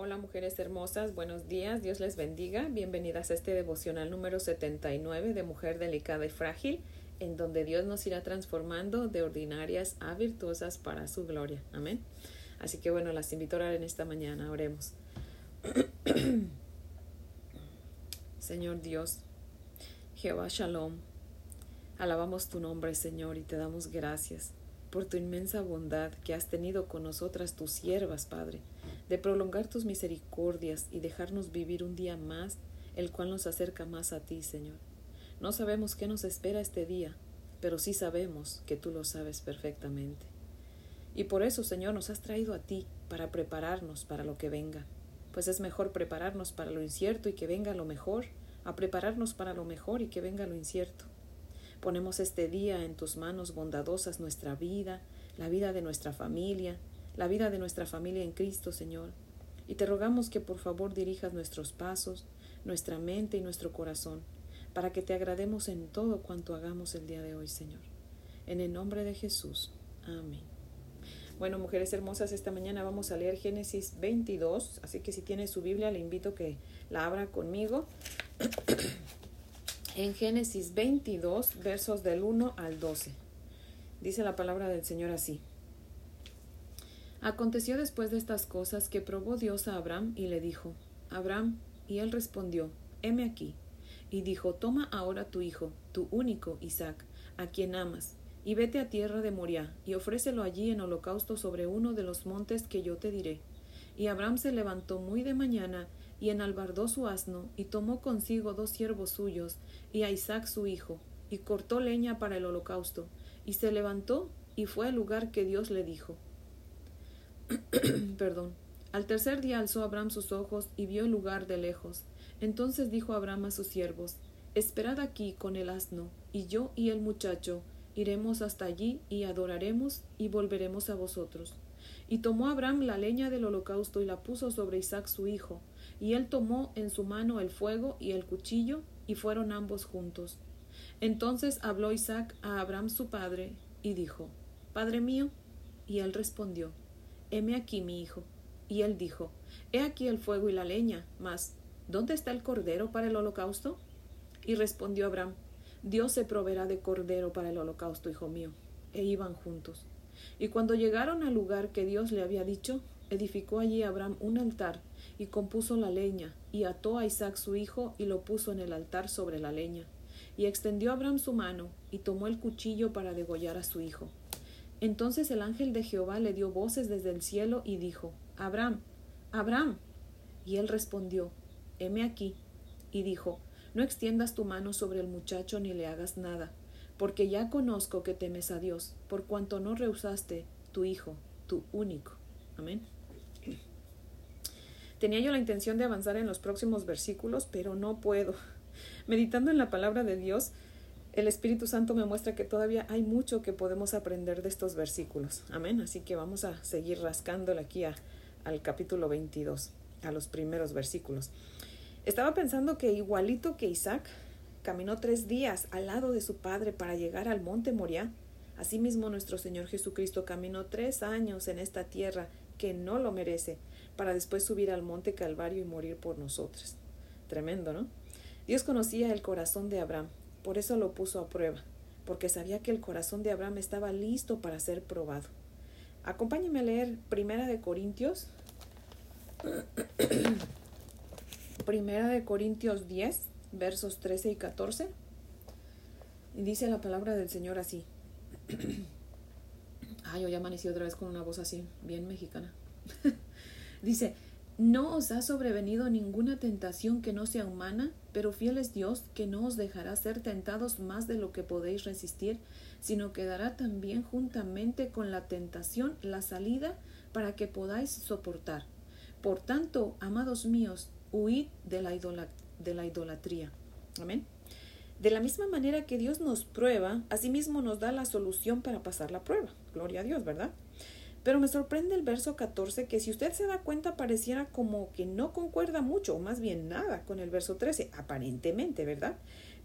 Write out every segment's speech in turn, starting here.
Hola mujeres hermosas, buenos días, Dios les bendiga. Bienvenidas a este devocional número 79 de Mujer Delicada y Frágil, en donde Dios nos irá transformando de ordinarias a virtuosas para su gloria. Amén. Así que bueno, las invito a orar en esta mañana, oremos. Señor Dios, Jehová Shalom, alabamos tu nombre, Señor, y te damos gracias por tu inmensa bondad que has tenido con nosotras, tus siervas, Padre de prolongar tus misericordias y dejarnos vivir un día más, el cual nos acerca más a ti, Señor. No sabemos qué nos espera este día, pero sí sabemos que tú lo sabes perfectamente. Y por eso, Señor, nos has traído a ti para prepararnos para lo que venga, pues es mejor prepararnos para lo incierto y que venga lo mejor, a prepararnos para lo mejor y que venga lo incierto. Ponemos este día en tus manos bondadosas nuestra vida, la vida de nuestra familia, la vida de nuestra familia en Cristo, Señor. Y te rogamos que por favor dirijas nuestros pasos, nuestra mente y nuestro corazón, para que te agrademos en todo cuanto hagamos el día de hoy, Señor. En el nombre de Jesús. Amén. Bueno, mujeres hermosas, esta mañana vamos a leer Génesis 22, así que si tiene su Biblia le invito a que la abra conmigo. en Génesis 22, versos del 1 al 12. Dice la palabra del Señor así. Aconteció después de estas cosas que probó Dios a Abraham y le dijo, Abraham, y él respondió, heme aquí. Y dijo, toma ahora tu hijo, tu único Isaac, a quien amas, y vete a tierra de Moriah, y ofrécelo allí en holocausto sobre uno de los montes que yo te diré. Y Abraham se levantó muy de mañana, y enalbardó su asno, y tomó consigo dos siervos suyos, y a Isaac su hijo, y cortó leña para el holocausto, y se levantó, y fue al lugar que Dios le dijo. Perdón. Al tercer día alzó Abraham sus ojos y vio el lugar de lejos. Entonces dijo Abraham a sus siervos, Esperad aquí con el asno, y yo y el muchacho iremos hasta allí y adoraremos y volveremos a vosotros. Y tomó Abraham la leña del holocausto y la puso sobre Isaac su hijo, y él tomó en su mano el fuego y el cuchillo, y fueron ambos juntos. Entonces habló Isaac a Abraham su padre, y dijo, Padre mío. Y él respondió, heme aquí mi hijo. Y él dijo, He aquí el fuego y la leña, mas ¿dónde está el cordero para el holocausto? Y respondió Abraham, Dios se proveerá de cordero para el holocausto, hijo mío. E iban juntos. Y cuando llegaron al lugar que Dios le había dicho, edificó allí Abraham un altar, y compuso la leña, y ató a Isaac su hijo, y lo puso en el altar sobre la leña. Y extendió Abraham su mano, y tomó el cuchillo para degollar a su hijo. Entonces el ángel de Jehová le dio voces desde el cielo y dijo, Abraham, Abraham. Y él respondió, heme aquí. Y dijo, no extiendas tu mano sobre el muchacho ni le hagas nada, porque ya conozco que temes a Dios, por cuanto no rehusaste tu hijo, tu único. Amén. Tenía yo la intención de avanzar en los próximos versículos, pero no puedo. Meditando en la palabra de Dios, el Espíritu Santo me muestra que todavía hay mucho que podemos aprender de estos versículos. Amén. Así que vamos a seguir rascándole aquí al capítulo 22, a los primeros versículos. Estaba pensando que igualito que Isaac caminó tres días al lado de su padre para llegar al monte Moriah, asimismo nuestro Señor Jesucristo caminó tres años en esta tierra que no lo merece, para después subir al monte Calvario y morir por nosotros. Tremendo, ¿no? Dios conocía el corazón de Abraham por eso lo puso a prueba, porque sabía que el corazón de Abraham estaba listo para ser probado. Acompáñenme a leer Primera de Corintios. Primera de Corintios 10, versos 13 y 14. Y dice la palabra del Señor así. Ay, yo ya amanecí otra vez con una voz así, bien mexicana. dice, no os ha sobrevenido ninguna tentación que no sea humana, pero fiel es Dios que no os dejará ser tentados más de lo que podéis resistir, sino que dará también juntamente con la tentación la salida para que podáis soportar. Por tanto, amados míos, huid de la, idolatría. Amén. De la misma manera que Dios nos prueba, asimismo nos da la solución para pasar la prueba. Gloria a Dios, ¿verdad? Pero me sorprende el verso 14 que si usted se da cuenta pareciera como que no concuerda mucho o más bien nada con el verso 13, aparentemente, ¿verdad?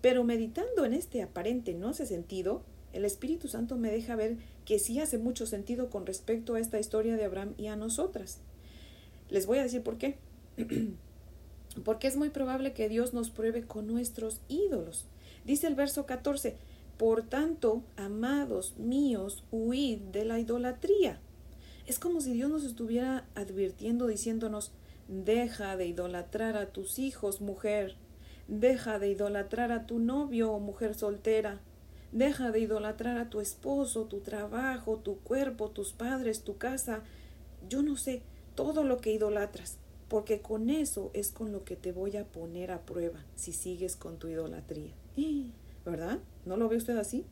Pero meditando en este aparente no hace sentido, el Espíritu Santo me deja ver que sí hace mucho sentido con respecto a esta historia de Abraham y a nosotras. Les voy a decir por qué. Porque es muy probable que Dios nos pruebe con nuestros ídolos. Dice el verso 14, por tanto, amados míos, huid de la idolatría. Es como si Dios nos estuviera advirtiendo, diciéndonos, deja de idolatrar a tus hijos, mujer, deja de idolatrar a tu novio mujer soltera, deja de idolatrar a tu esposo, tu trabajo, tu cuerpo, tus padres, tu casa, yo no sé, todo lo que idolatras porque con eso es con lo que te voy a poner a prueba si sigues con tu idolatría. ¿Verdad? ¿No lo ve usted así?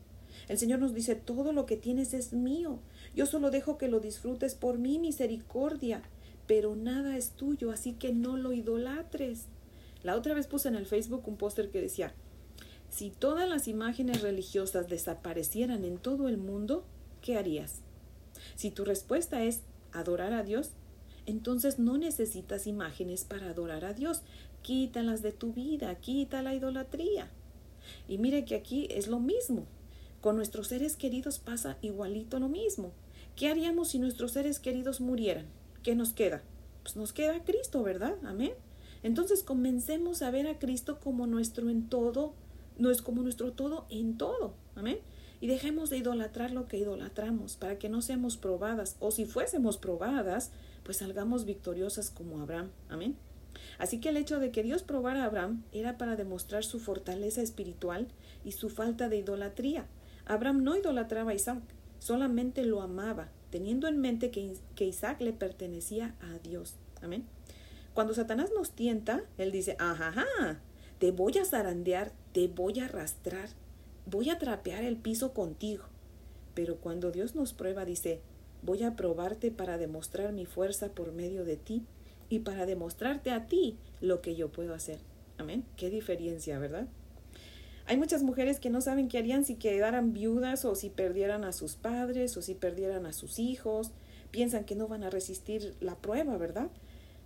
El Señor nos dice, todo lo que tienes es mío. Yo solo dejo que lo disfrutes por mi misericordia, pero nada es tuyo, así que no lo idolatres. La otra vez puse en el Facebook un póster que decía, si todas las imágenes religiosas desaparecieran en todo el mundo, ¿qué harías? Si tu respuesta es adorar a Dios, entonces no necesitas imágenes para adorar a Dios. Quítalas de tu vida, quita la idolatría. Y mire que aquí es lo mismo. Con nuestros seres queridos pasa igualito lo mismo. ¿Qué haríamos si nuestros seres queridos murieran? ¿Qué nos queda? Pues nos queda Cristo, ¿verdad? Amén. Entonces comencemos a ver a Cristo como nuestro en todo, no es como nuestro todo en todo. Amén. Y dejemos de idolatrar lo que idolatramos para que no seamos probadas. O si fuésemos probadas, pues salgamos victoriosas como Abraham. Amén. Así que el hecho de que Dios probara a Abraham era para demostrar su fortaleza espiritual y su falta de idolatría. Abraham no idolatraba a Isaac, solamente lo amaba, teniendo en mente que, que Isaac le pertenecía a Dios. Amén. Cuando Satanás nos tienta, él dice, ajá, te voy a zarandear, te voy a arrastrar, voy a trapear el piso contigo. Pero cuando Dios nos prueba, dice, Voy a probarte para demostrar mi fuerza por medio de ti y para demostrarte a ti lo que yo puedo hacer. Amén. Qué diferencia, ¿verdad? Hay muchas mujeres que no saben qué harían si quedaran viudas o si perdieran a sus padres o si perdieran a sus hijos. Piensan que no van a resistir la prueba, ¿verdad?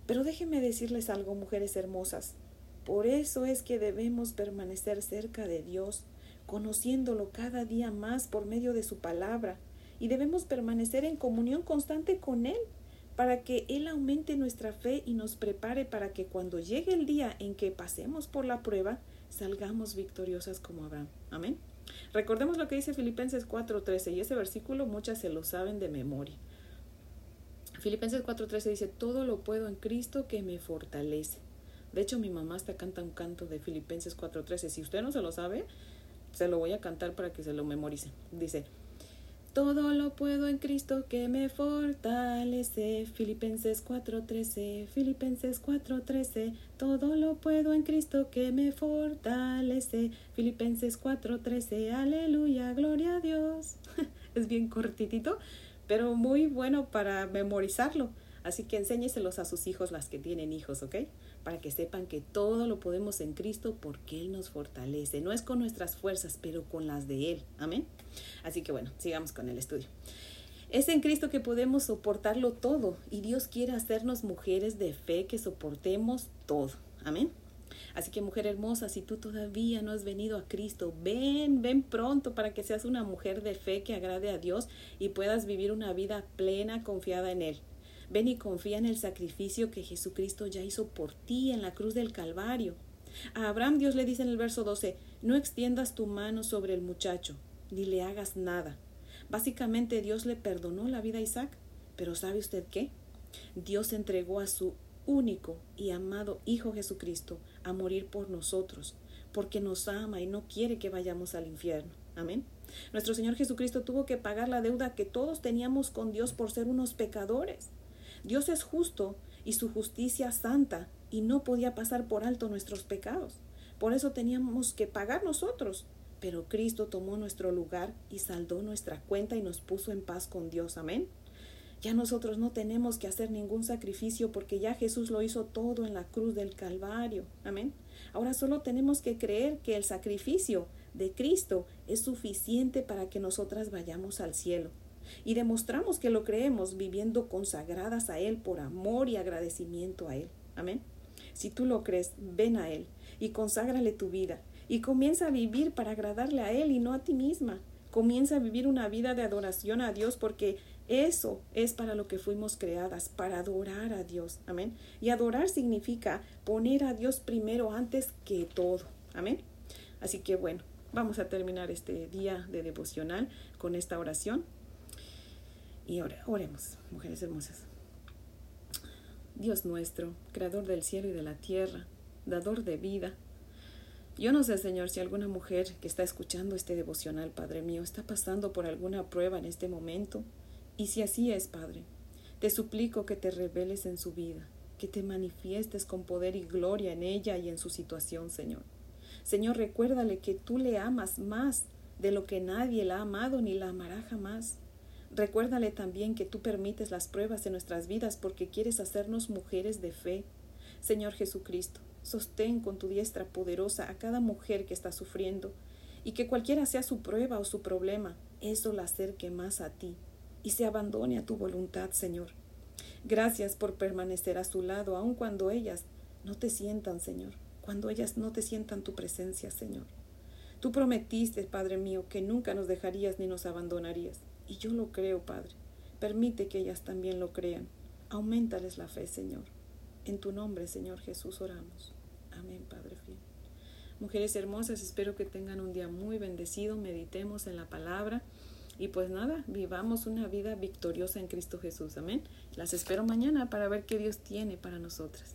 Pero déjenme decirles algo, mujeres hermosas. Por eso es que debemos permanecer cerca de Dios, conociéndolo cada día más por medio de su palabra, y debemos permanecer en comunión constante con Él para que Él aumente nuestra fe y nos prepare para que cuando llegue el día en que pasemos por la prueba, salgamos victoriosas como Abraham. Amén. Recordemos lo que dice Filipenses 4:13 y ese versículo muchas se lo saben de memoria. Filipenses 4:13 dice, todo lo puedo en Cristo que me fortalece. De hecho, mi mamá hasta canta un canto de Filipenses 4:13. Si usted no se lo sabe, se lo voy a cantar para que se lo memorice. Dice, todo lo puedo en Cristo que me fortalece. Filipenses 4:13, Filipenses 4:13. Todo lo puedo en Cristo que me fortalece. Filipenses 4:13, aleluya, gloria a Dios. es bien cortitito, pero muy bueno para memorizarlo. Así que enséñeselos a sus hijos, las que tienen hijos, ¿ok? Para que sepan que todo lo podemos en Cristo porque Él nos fortalece. No es con nuestras fuerzas, pero con las de Él. Amén. Así que bueno, sigamos con el estudio. Es en Cristo que podemos soportarlo todo y Dios quiere hacernos mujeres de fe que soportemos todo. Amén. Así que mujer hermosa, si tú todavía no has venido a Cristo, ven, ven pronto para que seas una mujer de fe que agrade a Dios y puedas vivir una vida plena confiada en Él. Ven y confía en el sacrificio que Jesucristo ya hizo por ti en la cruz del Calvario. A Abraham Dios le dice en el verso 12, no extiendas tu mano sobre el muchacho, ni le hagas nada. Básicamente Dios le perdonó la vida a Isaac, pero ¿sabe usted qué? Dios entregó a su único y amado Hijo Jesucristo a morir por nosotros, porque nos ama y no quiere que vayamos al infierno. Amén. Nuestro Señor Jesucristo tuvo que pagar la deuda que todos teníamos con Dios por ser unos pecadores. Dios es justo y su justicia santa y no podía pasar por alto nuestros pecados. Por eso teníamos que pagar nosotros pero Cristo tomó nuestro lugar y saldó nuestra cuenta y nos puso en paz con Dios. Amén. Ya nosotros no tenemos que hacer ningún sacrificio porque ya Jesús lo hizo todo en la cruz del Calvario. Amén. Ahora solo tenemos que creer que el sacrificio de Cristo es suficiente para que nosotras vayamos al cielo. Y demostramos que lo creemos viviendo consagradas a Él por amor y agradecimiento a Él. Amén. Si tú lo crees, ven a Él y conságrale tu vida y comienza a vivir para agradarle a Él y no a ti misma. Comienza a vivir una vida de adoración a Dios porque Eso es para lo que fuimos creadas, para adorar a Dios. Amén. Y adorar significa poner a Dios primero antes que todo. Amén. Así que bueno, vamos a terminar este día de devocional con esta oración. Y oremos, mujeres hermosas. Dios nuestro, creador del cielo y de la tierra, dador de vida. Yo no sé, Señor, si alguna mujer que está escuchando este devocional, Padre mío, está pasando por alguna prueba en este momento. Y si así es, Padre, te suplico que te reveles en su vida, que te manifiestes con poder y gloria en ella y en su situación, Señor. Señor, recuérdale que tú le amas más de lo que nadie la ha amado ni la amará jamás. Recuérdale también que tú permites las pruebas en nuestras vidas porque quieres hacernos mujeres de fe. Señor Jesucristo, sostén con tu diestra poderosa a cada mujer que está sufriendo y que cualquiera sea su prueba o su problema, eso la acerque más a ti y se abandone a tu voluntad, Señor. Gracias por permanecer a su lado, aun cuando ellas no te sientan, Señor, cuando ellas no te sientan tu presencia, Señor. Tú prometiste, Padre mío, que nunca nos dejarías ni nos abandonarías. Y yo lo creo, Padre. Permite que ellas también lo crean. Aumentales la fe, Señor. En tu nombre, Señor Jesús, oramos. Amén, Padre fiel. Mujeres hermosas, espero que tengan un día muy bendecido. Meditemos en la palabra. Y pues nada, vivamos una vida victoriosa en Cristo Jesús. Amén. Las espero mañana para ver qué Dios tiene para nosotras.